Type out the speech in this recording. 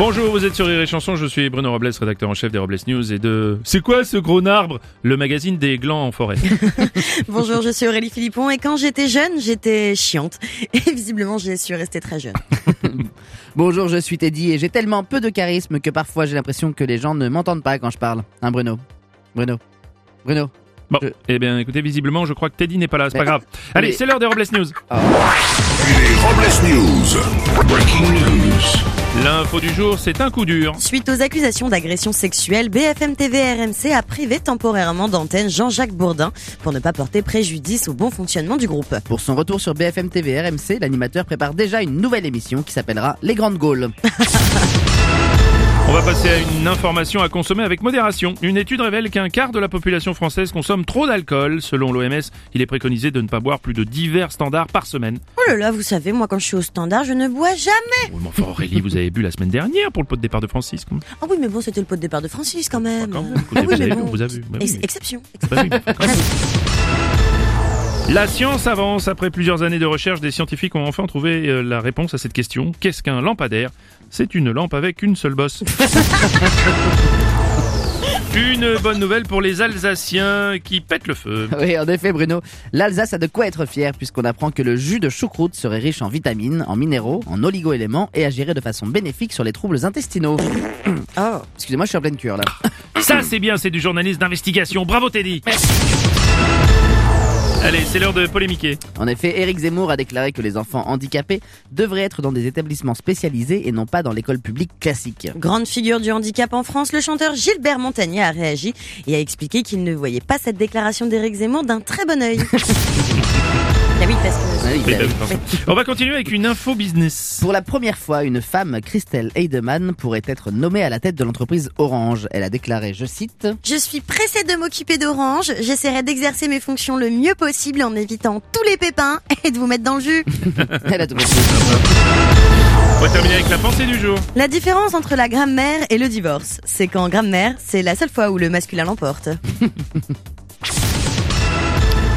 Bonjour, vous êtes sur Rire et Chanson, je suis Bruno Robles, rédacteur en chef des Robles News et de... C'est quoi ce gros arbre? Le magazine des glands en forêt. Bonjour, je suis Aurélie Philippon et quand j'étais jeune, j'étais chiante. Et visiblement, j'ai su rester très jeune. Bonjour, je suis Teddy et j'ai tellement peu de charisme que parfois j'ai l'impression que les gens ne m'entendent pas quand je parle. Hein Bruno? Bruno? Bruno? Bon, Je- eh bien écoutez, visiblement je crois que Teddy n'est pas là, c'est pas grave. Allez, mais- c'est l'heure des Robles News. Les Robles News. L'info du jour, c'est un coup dur. Suite aux accusations d'agression sexuelle, BFM TV RMC a privé temporairement d'antenne Jean-Jacques Bourdin pour ne pas porter préjudice au bon fonctionnement du groupe. Pour son retour sur BFM TV RMC, l'animateur prépare déjà une nouvelle émission qui s'appellera Les Grandes Gaules. On va passer à une information à consommer avec modération. Une étude révèle qu'un quart de la population française consomme trop d'alcool. Selon l'OMS, il est préconisé de ne pas boire plus de divers standards par semaine. Oh là là, vous savez, moi quand je suis au standard, je ne bois jamais. Oui, mais enfin Aurélie, vous avez bu la semaine dernière pour le pot de départ de Francis. Ah oui, mais bon, c'était le pot de départ de Francis quand même. Quand même, Ah oui, vous mais avez bon. vu, vous avez. Bah oui, Ex- mais- Exception. Bah oui, même. La science avance. Après plusieurs années de recherche, des scientifiques ont enfin trouvé euh, la réponse à cette question. Qu'est-ce qu'un lampadaire? C'est une lampe avec une seule bosse. Une bonne nouvelle pour les Alsaciens qui pètent le feu. Oui, en effet, Bruno, l'Alsace a de quoi être fière puisqu'on apprend que le jus de choucroute serait riche en vitamines, en minéraux, en oligo-éléments et agirait de façon bénéfique sur les troubles intestinaux. Oh. Excusez-moi, je suis en pleine cure là. Ça, c'est bien, c'est du journalisme d'investigation. Bravo, Teddy. Allez, c'est l'heure de polémiquer. En effet, Éric Zemmour a déclaré que les enfants handicapés devraient être dans des établissements spécialisés et non pas dans l'école publique classique. Grande figure du handicap en France, le chanteur Gilbert Montagnier a réagi et a expliqué qu'il ne voyait pas cette déclaration d'Éric Zemmour d'un très bon œil. ah oui, parce que... Ah oui, Oui, bah bah oui. oui, pardon. On va continuer avec une info business. Pour la première fois, une femme, Christelle Heidemann, pourrait être nommée à la tête de l'entreprise Orange. Elle a déclaré, je cite, Je suis pressée de m'occuper d'Orange. J'essaierai d'exercer mes fonctions le mieux possible en évitant tous les pépins et de vous mettre dans le jus. elle a tout compris. On va terminer avec la pensée du jour. La différence entre la grammaire et le divorce, c'est qu'en grammaire, c'est la seule fois où le masculin l'emporte.